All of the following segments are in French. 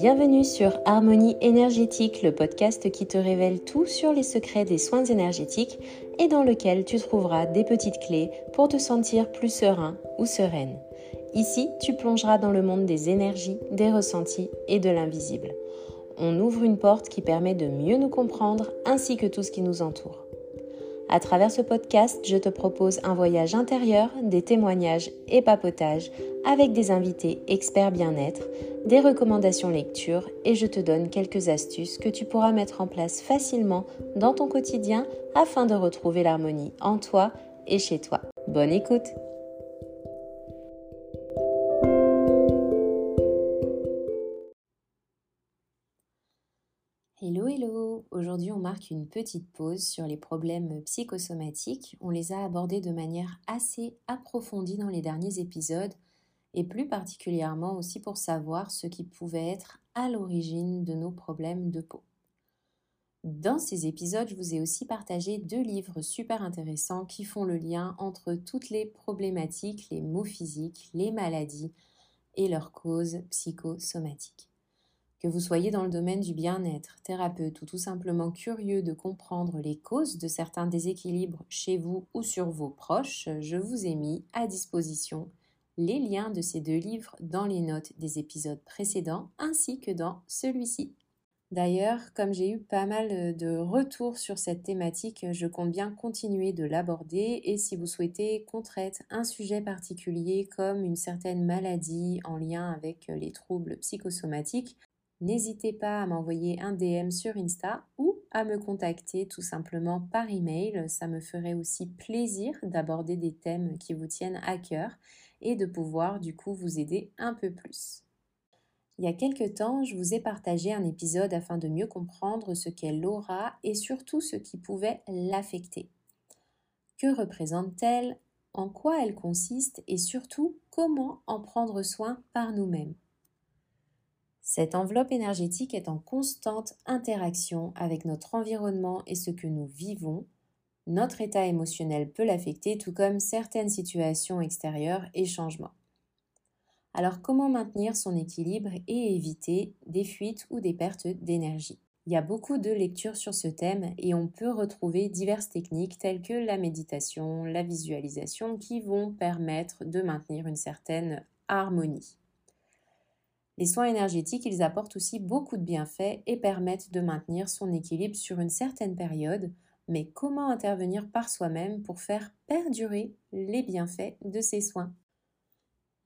Bienvenue sur Harmonie énergétique, le podcast qui te révèle tout sur les secrets des soins énergétiques et dans lequel tu trouveras des petites clés pour te sentir plus serein ou sereine. Ici, tu plongeras dans le monde des énergies, des ressentis et de l'invisible. On ouvre une porte qui permet de mieux nous comprendre ainsi que tout ce qui nous entoure. À travers ce podcast, je te propose un voyage intérieur, des témoignages et papotages avec des invités experts bien-être, des recommandations lecture et je te donne quelques astuces que tu pourras mettre en place facilement dans ton quotidien afin de retrouver l'harmonie en toi et chez toi. Bonne écoute Aujourd'hui on marque une petite pause sur les problèmes psychosomatiques. On les a abordés de manière assez approfondie dans les derniers épisodes et plus particulièrement aussi pour savoir ce qui pouvait être à l'origine de nos problèmes de peau. Dans ces épisodes, je vous ai aussi partagé deux livres super intéressants qui font le lien entre toutes les problématiques, les maux physiques, les maladies et leurs causes psychosomatiques. Que vous soyez dans le domaine du bien-être, thérapeute ou tout simplement curieux de comprendre les causes de certains déséquilibres chez vous ou sur vos proches, je vous ai mis à disposition les liens de ces deux livres dans les notes des épisodes précédents ainsi que dans celui-ci. D'ailleurs, comme j'ai eu pas mal de retours sur cette thématique, je compte bien continuer de l'aborder et si vous souhaitez qu'on traite un sujet particulier comme une certaine maladie en lien avec les troubles psychosomatiques, n'hésitez pas à m'envoyer un DM sur Insta ou à me contacter tout simplement par email. Ça me ferait aussi plaisir d'aborder des thèmes qui vous tiennent à cœur et de pouvoir du coup vous aider un peu plus. Il y a quelque temps, je vous ai partagé un épisode afin de mieux comprendre ce qu'est l'aura et surtout ce qui pouvait l'affecter. Que représente-t-elle? En quoi elle consiste? Et surtout, comment en prendre soin par nous-mêmes? Cette enveloppe énergétique est en constante interaction avec notre environnement et ce que nous vivons. Notre état émotionnel peut l'affecter tout comme certaines situations extérieures et changements. Alors comment maintenir son équilibre et éviter des fuites ou des pertes d'énergie? Il y a beaucoup de lectures sur ce thème et on peut retrouver diverses techniques telles que la méditation, la visualisation qui vont permettre de maintenir une certaine harmonie. Les soins énergétiques, ils apportent aussi beaucoup de bienfaits et permettent de maintenir son équilibre sur une certaine période, mais comment intervenir par soi-même pour faire perdurer les bienfaits de ces soins?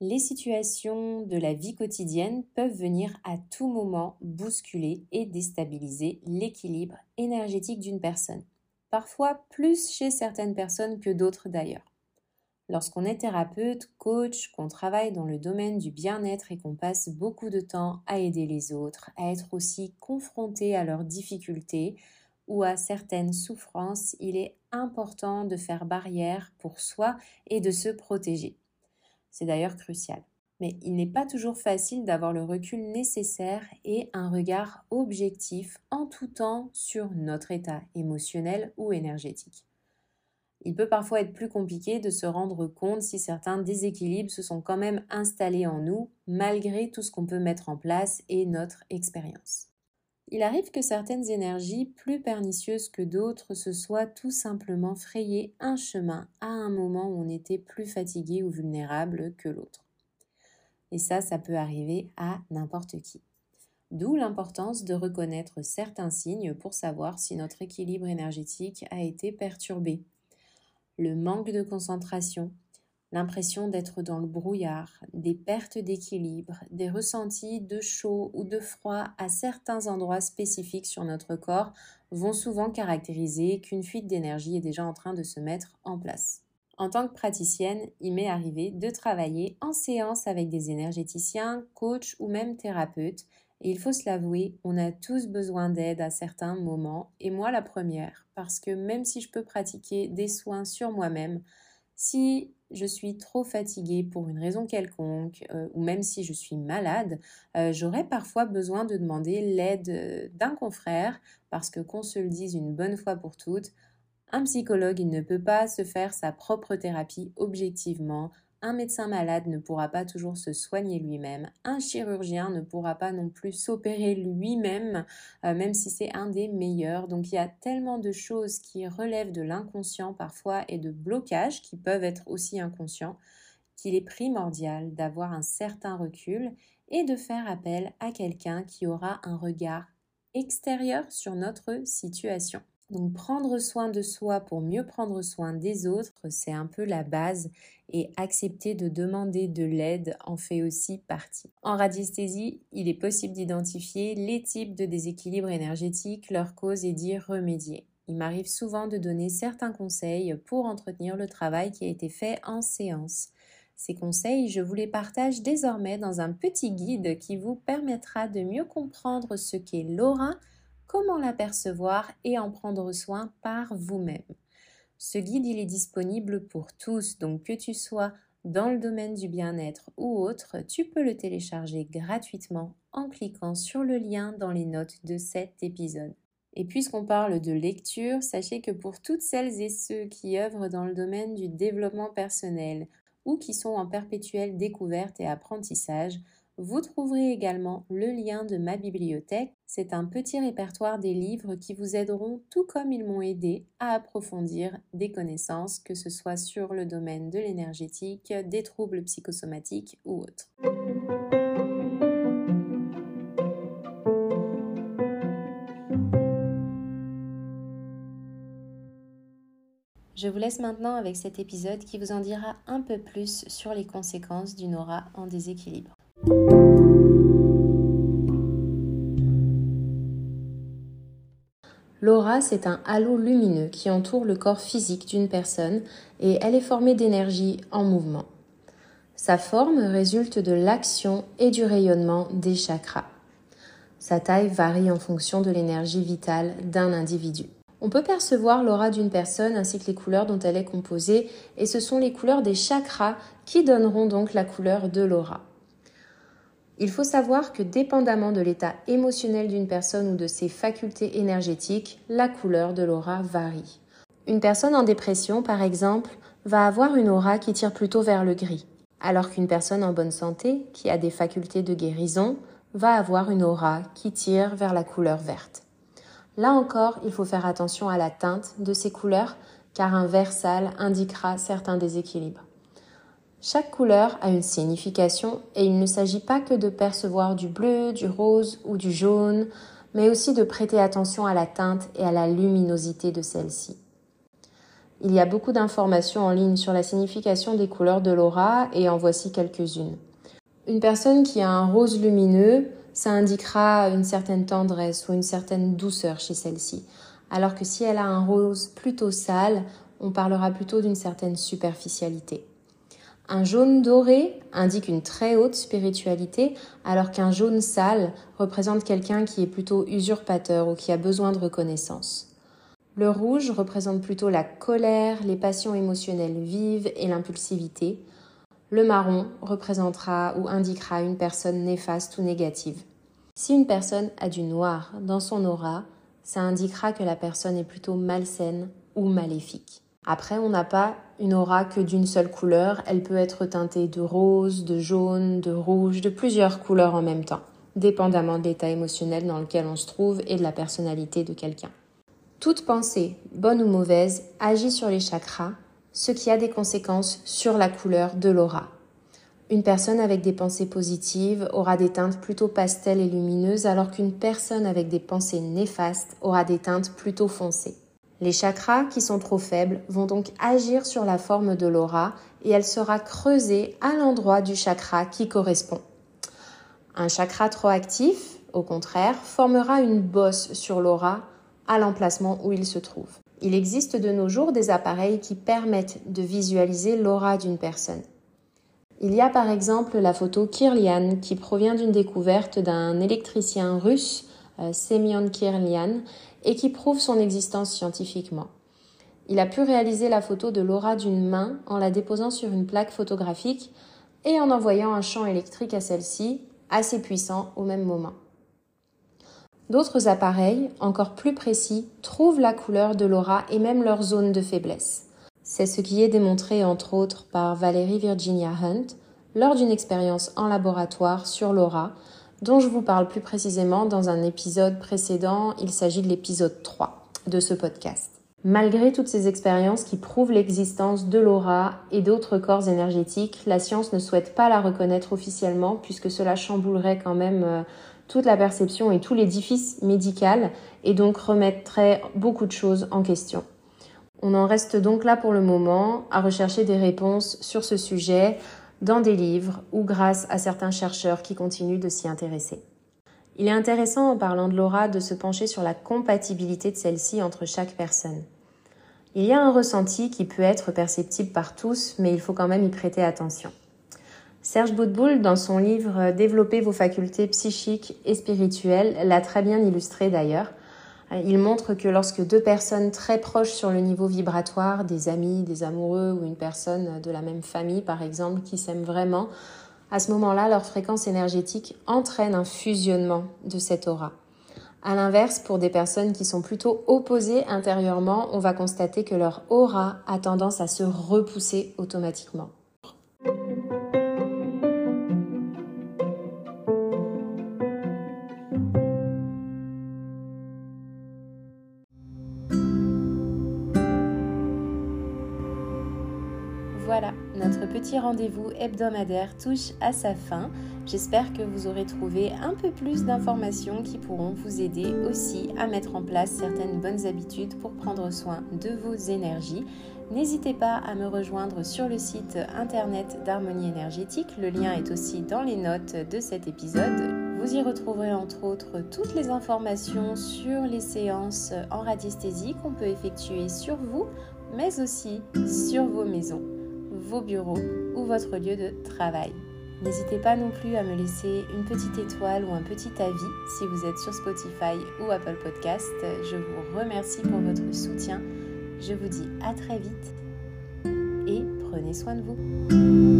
Les situations de la vie quotidienne peuvent venir à tout moment bousculer et déstabiliser l'équilibre énergétique d'une personne, parfois plus chez certaines personnes que d'autres d'ailleurs. Lorsqu'on est thérapeute, coach, qu'on travaille dans le domaine du bien-être et qu'on passe beaucoup de temps à aider les autres, à être aussi confronté à leurs difficultés ou à certaines souffrances, il est important de faire barrière pour soi et de se protéger. C'est d'ailleurs crucial. Mais il n'est pas toujours facile d'avoir le recul nécessaire et un regard objectif en tout temps sur notre état émotionnel ou énergétique. Il peut parfois être plus compliqué de se rendre compte si certains déséquilibres se sont quand même installés en nous, malgré tout ce qu'on peut mettre en place et notre expérience. Il arrive que certaines énergies plus pernicieuses que d'autres se soient tout simplement frayées un chemin à un moment où on était plus fatigué ou vulnérable que l'autre. Et ça, ça peut arriver à n'importe qui. D'où l'importance de reconnaître certains signes pour savoir si notre équilibre énergétique a été perturbé le manque de concentration, l'impression d'être dans le brouillard, des pertes d'équilibre, des ressentis de chaud ou de froid à certains endroits spécifiques sur notre corps vont souvent caractériser qu'une fuite d'énergie est déjà en train de se mettre en place. En tant que praticienne, il m'est arrivé de travailler en séance avec des énergéticiens, coachs ou même thérapeutes et il faut se l'avouer, on a tous besoin d'aide à certains moments, et moi la première, parce que même si je peux pratiquer des soins sur moi-même, si je suis trop fatiguée pour une raison quelconque, euh, ou même si je suis malade, euh, j'aurais parfois besoin de demander l'aide euh, d'un confrère, parce que qu'on se le dise une bonne fois pour toutes, un psychologue, il ne peut pas se faire sa propre thérapie objectivement, un médecin malade ne pourra pas toujours se soigner lui-même, un chirurgien ne pourra pas non plus s'opérer lui-même, euh, même si c'est un des meilleurs. Donc il y a tellement de choses qui relèvent de l'inconscient parfois et de blocages qui peuvent être aussi inconscients qu'il est primordial d'avoir un certain recul et de faire appel à quelqu'un qui aura un regard extérieur sur notre situation. Donc prendre soin de soi pour mieux prendre soin des autres, c'est un peu la base et accepter de demander de l'aide en fait aussi partie. En radiesthésie, il est possible d'identifier les types de déséquilibre énergétique, leurs causes et d'y remédier. Il m'arrive souvent de donner certains conseils pour entretenir le travail qui a été fait en séance. Ces conseils, je vous les partage désormais dans un petit guide qui vous permettra de mieux comprendre ce qu'est l'aura, comment l'apercevoir et en prendre soin par vous-même. Ce guide, il est disponible pour tous, donc que tu sois dans le domaine du bien-être ou autre, tu peux le télécharger gratuitement en cliquant sur le lien dans les notes de cet épisode. Et puisqu'on parle de lecture, sachez que pour toutes celles et ceux qui œuvrent dans le domaine du développement personnel ou qui sont en perpétuelle découverte et apprentissage, vous trouverez également le lien de ma bibliothèque. C'est un petit répertoire des livres qui vous aideront, tout comme ils m'ont aidé, à approfondir des connaissances, que ce soit sur le domaine de l'énergétique, des troubles psychosomatiques ou autres. Je vous laisse maintenant avec cet épisode qui vous en dira un peu plus sur les conséquences d'une aura en déséquilibre. C'est un halo lumineux qui entoure le corps physique d'une personne et elle est formée d'énergie en mouvement. Sa forme résulte de l'action et du rayonnement des chakras. Sa taille varie en fonction de l'énergie vitale d'un individu. On peut percevoir l'aura d'une personne ainsi que les couleurs dont elle est composée et ce sont les couleurs des chakras qui donneront donc la couleur de l'aura. Il faut savoir que dépendamment de l'état émotionnel d'une personne ou de ses facultés énergétiques, la couleur de l'aura varie. Une personne en dépression, par exemple, va avoir une aura qui tire plutôt vers le gris, alors qu'une personne en bonne santé, qui a des facultés de guérison, va avoir une aura qui tire vers la couleur verte. Là encore, il faut faire attention à la teinte de ces couleurs, car un vert sale indiquera certains déséquilibres. Chaque couleur a une signification et il ne s'agit pas que de percevoir du bleu, du rose ou du jaune, mais aussi de prêter attention à la teinte et à la luminosité de celle-ci. Il y a beaucoup d'informations en ligne sur la signification des couleurs de l'aura et en voici quelques-unes. Une personne qui a un rose lumineux, ça indiquera une certaine tendresse ou une certaine douceur chez celle-ci. Alors que si elle a un rose plutôt sale, on parlera plutôt d'une certaine superficialité. Un jaune doré indique une très haute spiritualité, alors qu'un jaune sale représente quelqu'un qui est plutôt usurpateur ou qui a besoin de reconnaissance. Le rouge représente plutôt la colère, les passions émotionnelles vives et l'impulsivité. Le marron représentera ou indiquera une personne néfaste ou négative. Si une personne a du noir dans son aura, ça indiquera que la personne est plutôt malsaine ou maléfique. Après, on n'a pas une aura que d'une seule couleur, elle peut être teintée de rose, de jaune, de rouge, de plusieurs couleurs en même temps, dépendamment de l'état émotionnel dans lequel on se trouve et de la personnalité de quelqu'un. Toute pensée, bonne ou mauvaise, agit sur les chakras, ce qui a des conséquences sur la couleur de l'aura. Une personne avec des pensées positives aura des teintes plutôt pastel et lumineuses, alors qu'une personne avec des pensées néfastes aura des teintes plutôt foncées. Les chakras qui sont trop faibles vont donc agir sur la forme de l'aura et elle sera creusée à l'endroit du chakra qui correspond. Un chakra trop actif, au contraire, formera une bosse sur l'aura à l'emplacement où il se trouve. Il existe de nos jours des appareils qui permettent de visualiser l'aura d'une personne. Il y a par exemple la photo Kirlian qui provient d'une découverte d'un électricien russe, Semyon Kirlian, et qui prouve son existence scientifiquement. Il a pu réaliser la photo de l'aura d'une main en la déposant sur une plaque photographique et en envoyant un champ électrique à celle-ci, assez puissant au même moment. D'autres appareils, encore plus précis, trouvent la couleur de l'aura et même leur zone de faiblesse. C'est ce qui est démontré entre autres par Valérie Virginia Hunt lors d'une expérience en laboratoire sur l'aura, dont je vous parle plus précisément dans un épisode précédent, il s'agit de l'épisode 3 de ce podcast. Malgré toutes ces expériences qui prouvent l'existence de l'aura et d'autres corps énergétiques, la science ne souhaite pas la reconnaître officiellement puisque cela chamboulerait quand même euh, toute la perception et tout l'édifice médical et donc remettrait beaucoup de choses en question. On en reste donc là pour le moment à rechercher des réponses sur ce sujet dans des livres ou grâce à certains chercheurs qui continuent de s'y intéresser. Il est intéressant en parlant de l'aura de se pencher sur la compatibilité de celle-ci entre chaque personne. Il y a un ressenti qui peut être perceptible par tous, mais il faut quand même y prêter attention. Serge Boutboul, dans son livre Développer vos facultés psychiques et spirituelles, l'a très bien illustré d'ailleurs. Il montre que lorsque deux personnes très proches sur le niveau vibratoire, des amis, des amoureux ou une personne de la même famille par exemple, qui s'aiment vraiment, à ce moment-là, leur fréquence énergétique entraîne un fusionnement de cette aura. À l'inverse, pour des personnes qui sont plutôt opposées intérieurement, on va constater que leur aura a tendance à se repousser automatiquement. Petit rendez-vous hebdomadaire touche à sa fin. J'espère que vous aurez trouvé un peu plus d'informations qui pourront vous aider aussi à mettre en place certaines bonnes habitudes pour prendre soin de vos énergies. N'hésitez pas à me rejoindre sur le site internet d'Harmonie énergétique. Le lien est aussi dans les notes de cet épisode. Vous y retrouverez entre autres toutes les informations sur les séances en radiesthésie qu'on peut effectuer sur vous, mais aussi sur vos maisons vos bureaux ou votre lieu de travail. N'hésitez pas non plus à me laisser une petite étoile ou un petit avis si vous êtes sur Spotify ou Apple Podcast. Je vous remercie pour votre soutien. Je vous dis à très vite et prenez soin de vous.